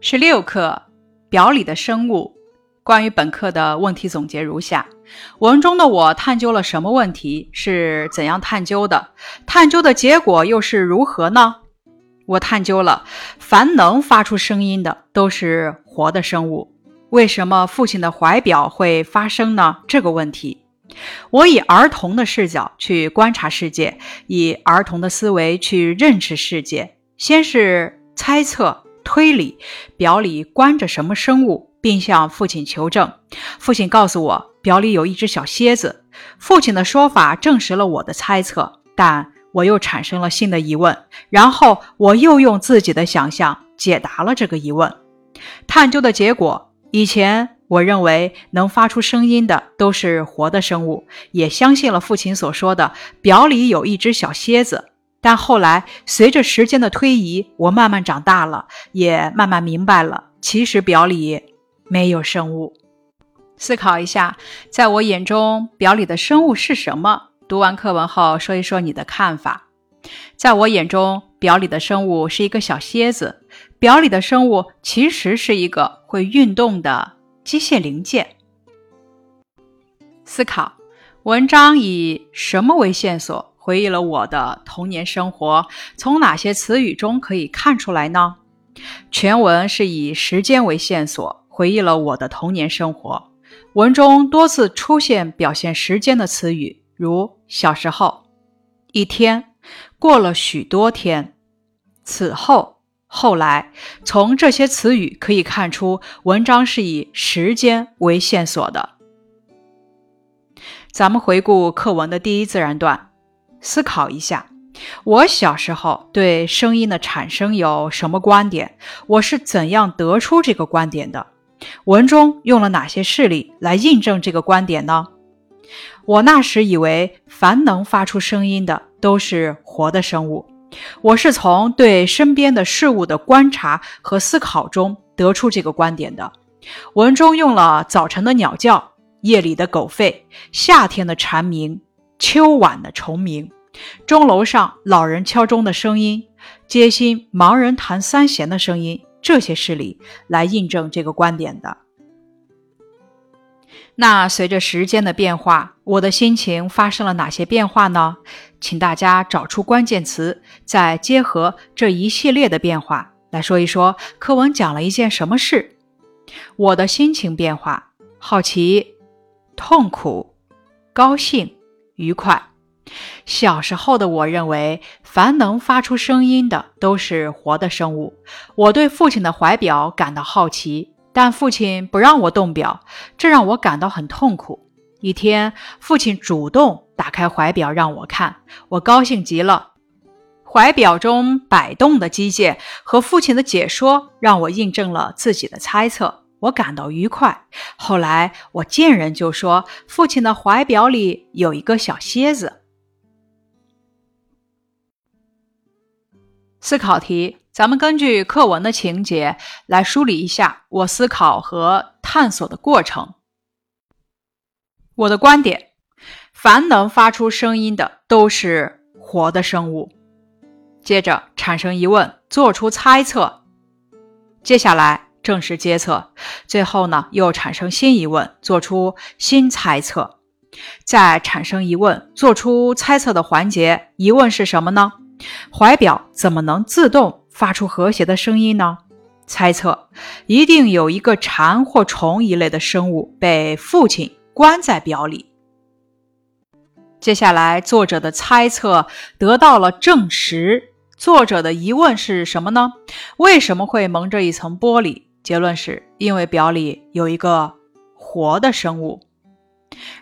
十六课表里的生物。关于本课的问题总结如下：文中的我探究了什么问题？是怎样探究的？探究的结果又是如何呢？我探究了，凡能发出声音的都是活的生物。为什么父亲的怀表会发声呢？这个问题，我以儿童的视角去观察世界，以儿童的思维去认识世界。先是猜测。推理表里关着什么生物，并向父亲求证。父亲告诉我，表里有一只小蝎子。父亲的说法证实了我的猜测，但我又产生了新的疑问。然后我又用自己的想象解答了这个疑问。探究的结果：以前我认为能发出声音的都是活的生物，也相信了父亲所说的表里有一只小蝎子。但后来，随着时间的推移，我慢慢长大了，也慢慢明白了，其实表里没有生物。思考一下，在我眼中，表里的生物是什么？读完课文后，说一说你的看法。在我眼中，表里的生物是一个小蝎子。表里的生物其实是一个会运动的机械零件。思考，文章以什么为线索？回忆了我的童年生活，从哪些词语中可以看出来呢？全文是以时间为线索，回忆了我的童年生活。文中多次出现表现时间的词语，如小时候、一天、过了许多天、此后、后来。从这些词语可以看出，文章是以时间为线索的。咱们回顾课文的第一自然段。思考一下，我小时候对声音的产生有什么观点？我是怎样得出这个观点的？文中用了哪些事例来印证这个观点呢？我那时以为，凡能发出声音的都是活的生物。我是从对身边的事物的观察和思考中得出这个观点的。文中用了早晨的鸟叫、夜里的狗吠、夏天的蝉鸣。秋晚的虫鸣，钟楼上老人敲钟的声音，街心盲人弹三弦的声音，这些事例来印证这个观点的。那随着时间的变化，我的心情发生了哪些变化呢？请大家找出关键词，再结合这一系列的变化来说一说课文讲了一件什么事。我的心情变化：好奇、痛苦、高兴。愉快。小时候的我认为，凡能发出声音的都是活的生物。我对父亲的怀表感到好奇，但父亲不让我动表，这让我感到很痛苦。一天，父亲主动打开怀表让我看，我高兴极了。怀表中摆动的机械和父亲的解说，让我印证了自己的猜测。我感到愉快。后来我见人就说，父亲的怀表里有一个小蝎子。思考题，咱们根据课文的情节来梳理一下我思考和探索的过程。我的观点：凡能发出声音的都是活的生物。接着产生疑问，做出猜测。接下来。正式接测，最后呢又产生新疑问，做出新猜测，再产生疑问，做出猜测的环节。疑问是什么呢？怀表怎么能自动发出和谐的声音呢？猜测一定有一个蝉或虫一类的生物被父亲关在表里。接下来，作者的猜测得到了证实。作者的疑问是什么呢？为什么会蒙着一层玻璃？结论是因为表里有一个活的生物，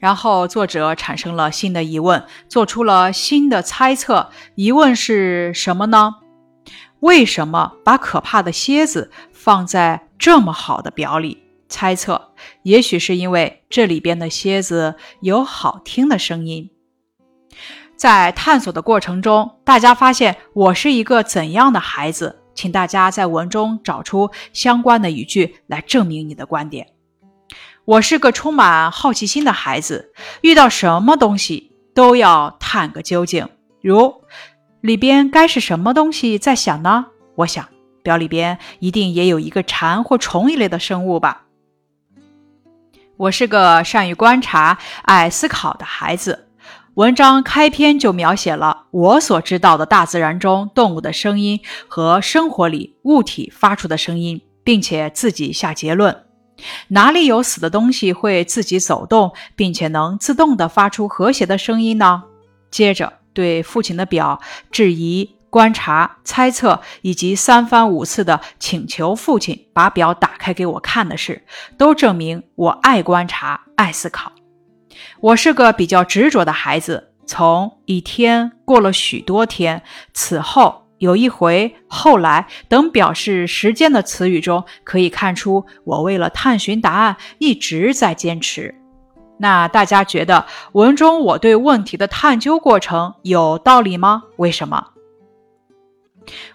然后作者产生了新的疑问，做出了新的猜测。疑问是什么呢？为什么把可怕的蝎子放在这么好的表里？猜测，也许是因为这里边的蝎子有好听的声音。在探索的过程中，大家发现我是一个怎样的孩子？请大家在文中找出相关的语句来证明你的观点。我是个充满好奇心的孩子，遇到什么东西都要探个究竟。如里边该是什么东西在响呢？我想表里边一定也有一个蝉或虫一类的生物吧。我是个善于观察、爱思考的孩子。文章开篇就描写了我所知道的大自然中动物的声音和生活里物体发出的声音，并且自己下结论：哪里有死的东西会自己走动，并且能自动地发出和谐的声音呢？接着对父亲的表质疑。观察、猜测以及三番五次的请求父亲把表打开给我看的事，都证明我爱观察、爱思考。我是个比较执着的孩子。从一天过了许多天，此后有一回、后来等表示时间的词语中，可以看出我为了探寻答案一直在坚持。那大家觉得文中我对问题的探究过程有道理吗？为什么？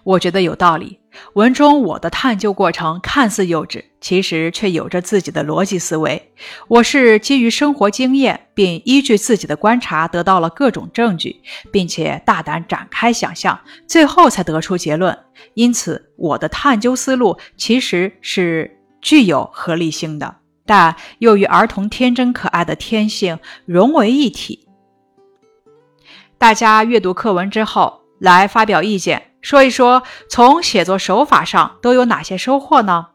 我觉得有道理。文中我的探究过程看似幼稚，其实却有着自己的逻辑思维。我是基于生活经验，并依据自己的观察得到了各种证据，并且大胆展开想象，最后才得出结论。因此，我的探究思路其实是具有合理性的，但又与儿童天真可爱的天性融为一体。大家阅读课文之后，来发表意见。说一说从写作手法上都有哪些收获呢？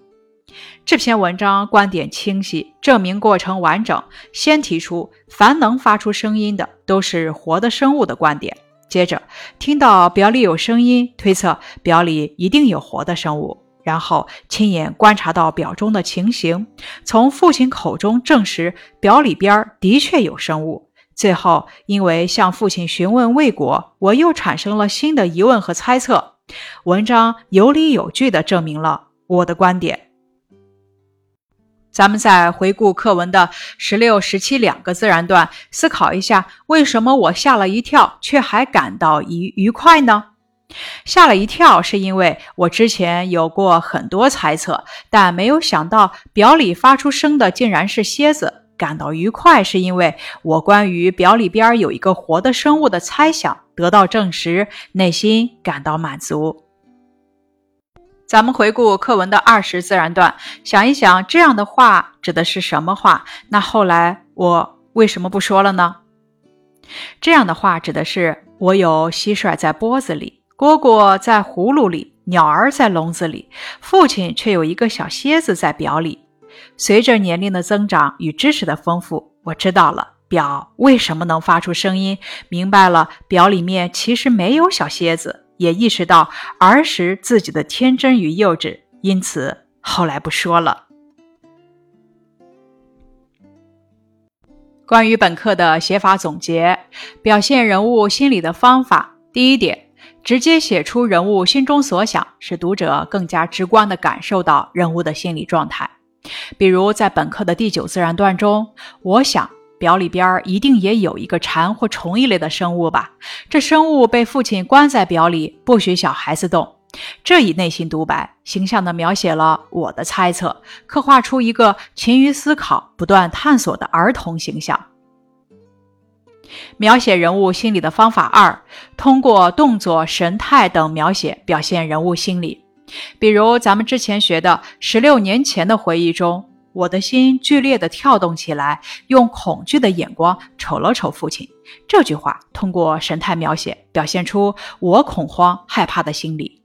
这篇文章观点清晰，证明过程完整。先提出凡能发出声音的都是活的生物的观点，接着听到表里有声音，推测表里一定有活的生物，然后亲眼观察到表中的情形，从父亲口中证实表里边的确有生物。最后，因为向父亲询问未果，我又产生了新的疑问和猜测。文章有理有据地证明了我的观点。咱们再回顾课文的十六、十七两个自然段，思考一下，为什么我吓了一跳，却还感到愉愉快呢？吓了一跳，是因为我之前有过很多猜测，但没有想到表里发出声的竟然是蝎子。感到愉快，是因为我关于表里边有一个活的生物的猜想得到证实，内心感到满足。咱们回顾课文的二十自然段，想一想这样的话指的是什么话？那后来我为什么不说了呢？这样的话指的是我有蟋蟀在钵子里，蝈蝈在葫芦里，鸟儿在笼子里，父亲却有一个小蝎子在表里。随着年龄的增长与知识的丰富，我知道了表为什么能发出声音，明白了表里面其实没有小蝎子，也意识到儿时自己的天真与幼稚，因此后来不说了。关于本课的写法总结，表现人物心理的方法，第一点，直接写出人物心中所想，使读者更加直观地感受到人物的心理状态。比如在本课的第九自然段中，我想表里边一定也有一个蝉或虫一类的生物吧？这生物被父亲关在表里，不许小孩子动。这一内心独白，形象地描写了我的猜测，刻画出一个勤于思考、不断探索的儿童形象。描写人物心理的方法二，通过动作、神态等描写表现人物心理。比如咱们之前学的十六年前的回忆中，我的心剧烈地跳动起来，用恐惧的眼光瞅了瞅父亲。这句话通过神态描写，表现出我恐慌害怕的心理。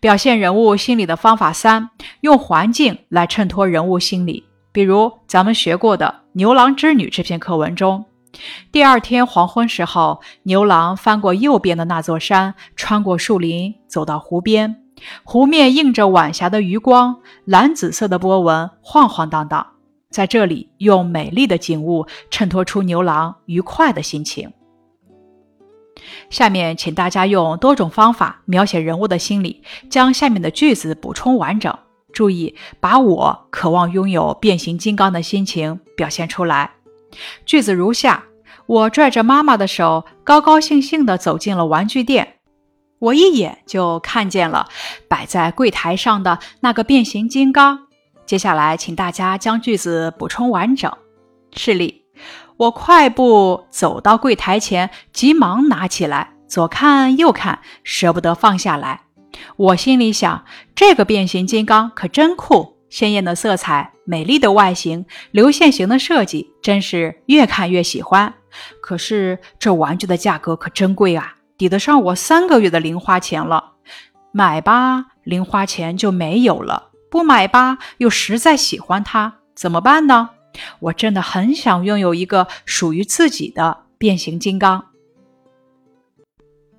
表现人物心理的方法三，用环境来衬托人物心理。比如咱们学过的《牛郎织女》这篇课文中，第二天黄昏时候，牛郎翻过右边的那座山，穿过树林，走到湖边。湖面映着晚霞的余光，蓝紫色的波纹晃晃荡荡。在这里，用美丽的景物衬托出牛郎愉快的心情。下面，请大家用多种方法描写人物的心理，将下面的句子补充完整。注意，把我渴望拥有变形金刚的心情表现出来。句子如下：我拽着妈妈的手，高高兴兴地走进了玩具店。我一眼就看见了摆在柜台上的那个变形金刚。接下来，请大家将句子补充完整。示例：我快步走到柜台前，急忙拿起来，左看右看，舍不得放下来。我心里想，这个变形金刚可真酷，鲜艳的色彩，美丽的外形，流线型的设计，真是越看越喜欢。可是这玩具的价格可真贵啊，抵得上我三个月的零花钱了。买吧，零花钱就没有了；不买吧，又实在喜欢它，怎么办呢？我真的很想拥有一个属于自己的变形金刚。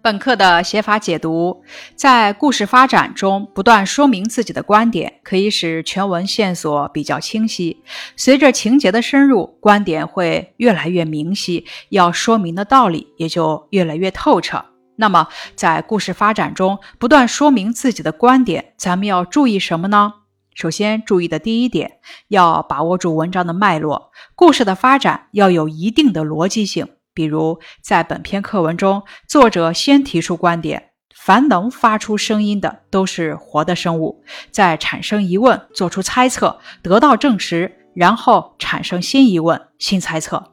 本课的写法解读，在故事发展中不断说明自己的观点，可以使全文线索比较清晰。随着情节的深入，观点会越来越明晰，要说明的道理也就越来越透彻。那么，在故事发展中不断说明自己的观点，咱们要注意什么呢？首先注意的第一点，要把握住文章的脉络，故事的发展要有一定的逻辑性。比如，在本篇课文中，作者先提出观点：凡能发出声音的都是活的生物。再产生疑问，做出猜测，得到证实，然后产生新疑问、新猜测。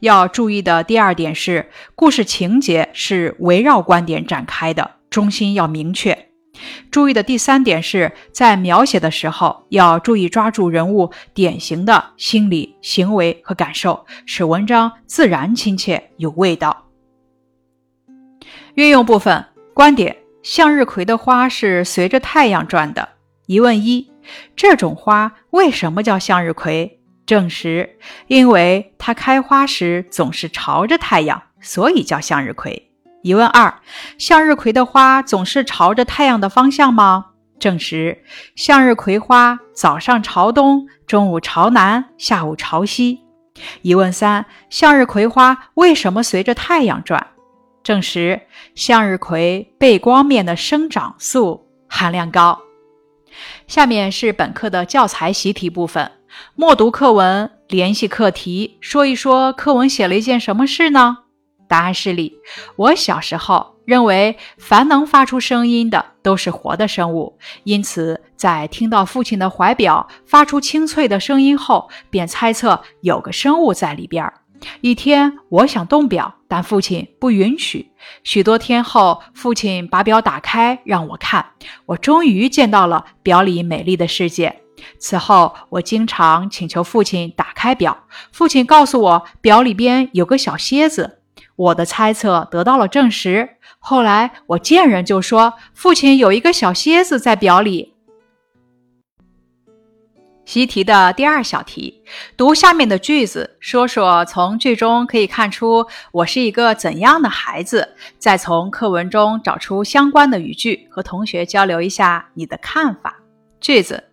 要注意的第二点是，故事情节是围绕观点展开的，中心要明确。注意的第三点是在描写的时候要注意抓住人物典型的心理、行为和感受，使文章自然、亲切、有味道。运用部分观点：向日葵的花是随着太阳转的。疑问一：这种花为什么叫向日葵？证实：因为它开花时总是朝着太阳，所以叫向日葵。疑问二：向日葵的花总是朝着太阳的方向吗？证实：向日葵花早上朝东，中午朝南，下午朝西。疑问三：向日葵花为什么随着太阳转？证实：向日葵背光面的生长素含量高。下面是本课的教材习题部分，默读课文，联系课题，说一说课文写了一件什么事呢？答案是里。我小时候认为，凡能发出声音的都是活的生物，因此在听到父亲的怀表发出清脆的声音后，便猜测有个生物在里边。一天，我想动表，但父亲不允许。许多天后，父亲把表打开让我看，我终于见到了表里美丽的世界。此后，我经常请求父亲打开表，父亲告诉我表里边有个小蝎子。我的猜测得到了证实。后来我见人就说，父亲有一个小蝎子在表里。习题的第二小题，读下面的句子，说说从句中可以看出我是一个怎样的孩子，再从课文中找出相关的语句，和同学交流一下你的看法。句子：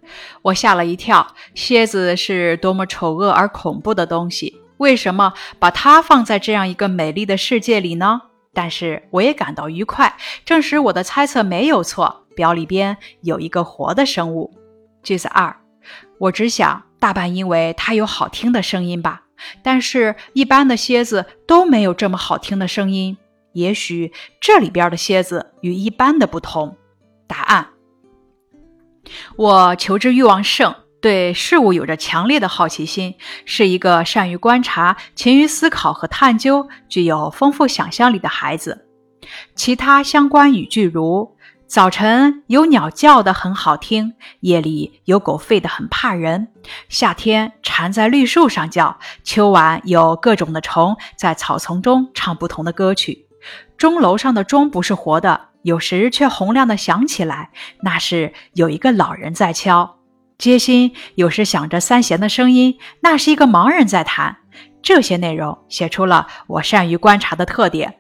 我吓了一跳，蝎子是多么丑恶而恐怖的东西。为什么把它放在这样一个美丽的世界里呢？但是我也感到愉快，证实我的猜测没有错。表里边有一个活的生物。句子二，我只想大半因为它有好听的声音吧。但是，一般的蝎子都没有这么好听的声音。也许这里边的蝎子与一般的不同。答案，我求知欲望盛。对事物有着强烈的好奇心，是一个善于观察、勤于思考和探究、具有丰富想象力的孩子。其他相关语句如：早晨有鸟叫的很好听，夜里有狗吠的很怕人，夏天蝉在绿树上叫，秋晚有各种的虫在草丛中唱不同的歌曲。钟楼上的钟不是活的，有时却洪亮的响起来，那是有一个老人在敲。街心有时响着三弦的声音，那是一个盲人在弹。这些内容写出了我善于观察的特点。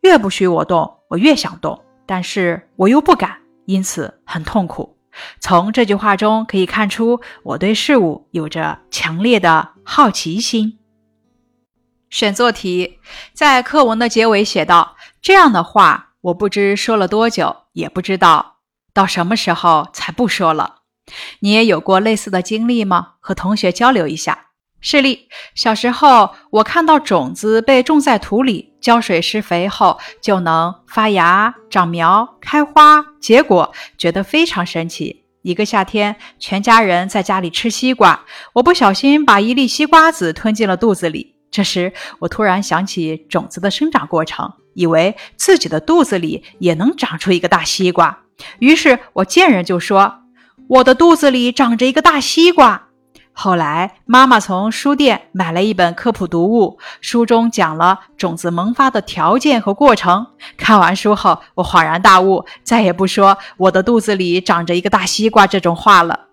越不许我动，我越想动，但是我又不敢，因此很痛苦。从这句话中可以看出，我对事物有着强烈的好奇心。选做题，在课文的结尾写道：“这样的话，我不知说了多久，也不知道到什么时候才不说了。”你也有过类似的经历吗？和同学交流一下。示例：小时候，我看到种子被种在土里，浇水施肥后就能发芽、长苗、开花、结果，觉得非常神奇。一个夏天，全家人在家里吃西瓜，我不小心把一粒西瓜子吞进了肚子里。这时，我突然想起种子的生长过程，以为自己的肚子里也能长出一个大西瓜，于是我见人就说：“我的肚子里长着一个大西瓜。”后来妈妈从书店买了一本科普读物，书中讲了种子萌发的条件和过程。看完书后，我恍然大悟，再也不说“我的肚子里长着一个大西瓜”这种话了。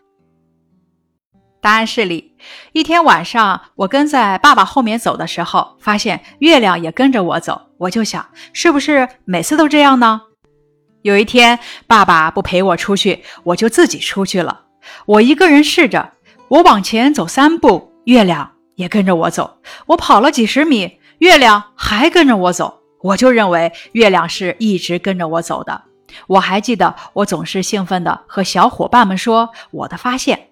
答案是里。一天晚上，我跟在爸爸后面走的时候，发现月亮也跟着我走。我就想，是不是每次都这样呢？有一天，爸爸不陪我出去，我就自己出去了。我一个人试着，我往前走三步，月亮也跟着我走。我跑了几十米，月亮还跟着我走。我就认为月亮是一直跟着我走的。我还记得，我总是兴奋地和小伙伴们说我的发现。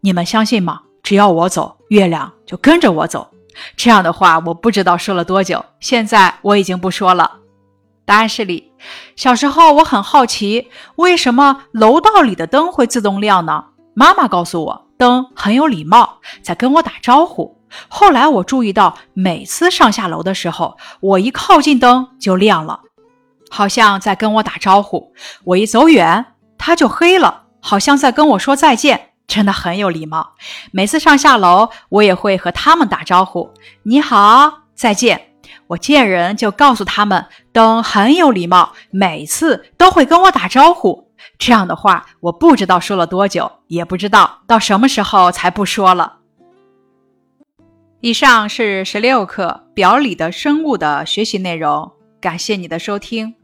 你们相信吗？只要我走，月亮就跟着我走。这样的话，我不知道说了多久。现在我已经不说了。答案是里。小时候我很好奇，为什么楼道里的灯会自动亮呢？妈妈告诉我，灯很有礼貌，在跟我打招呼。后来我注意到，每次上下楼的时候，我一靠近灯就亮了，好像在跟我打招呼；我一走远，它就黑了，好像在跟我说再见。真的很有礼貌。每次上下楼，我也会和他们打招呼：“你好，再见。”我见人就告诉他们，灯很有礼貌，每次都会跟我打招呼。这样的话，我不知道说了多久，也不知道到什么时候才不说了。以上是十六课表里的生物的学习内容，感谢你的收听。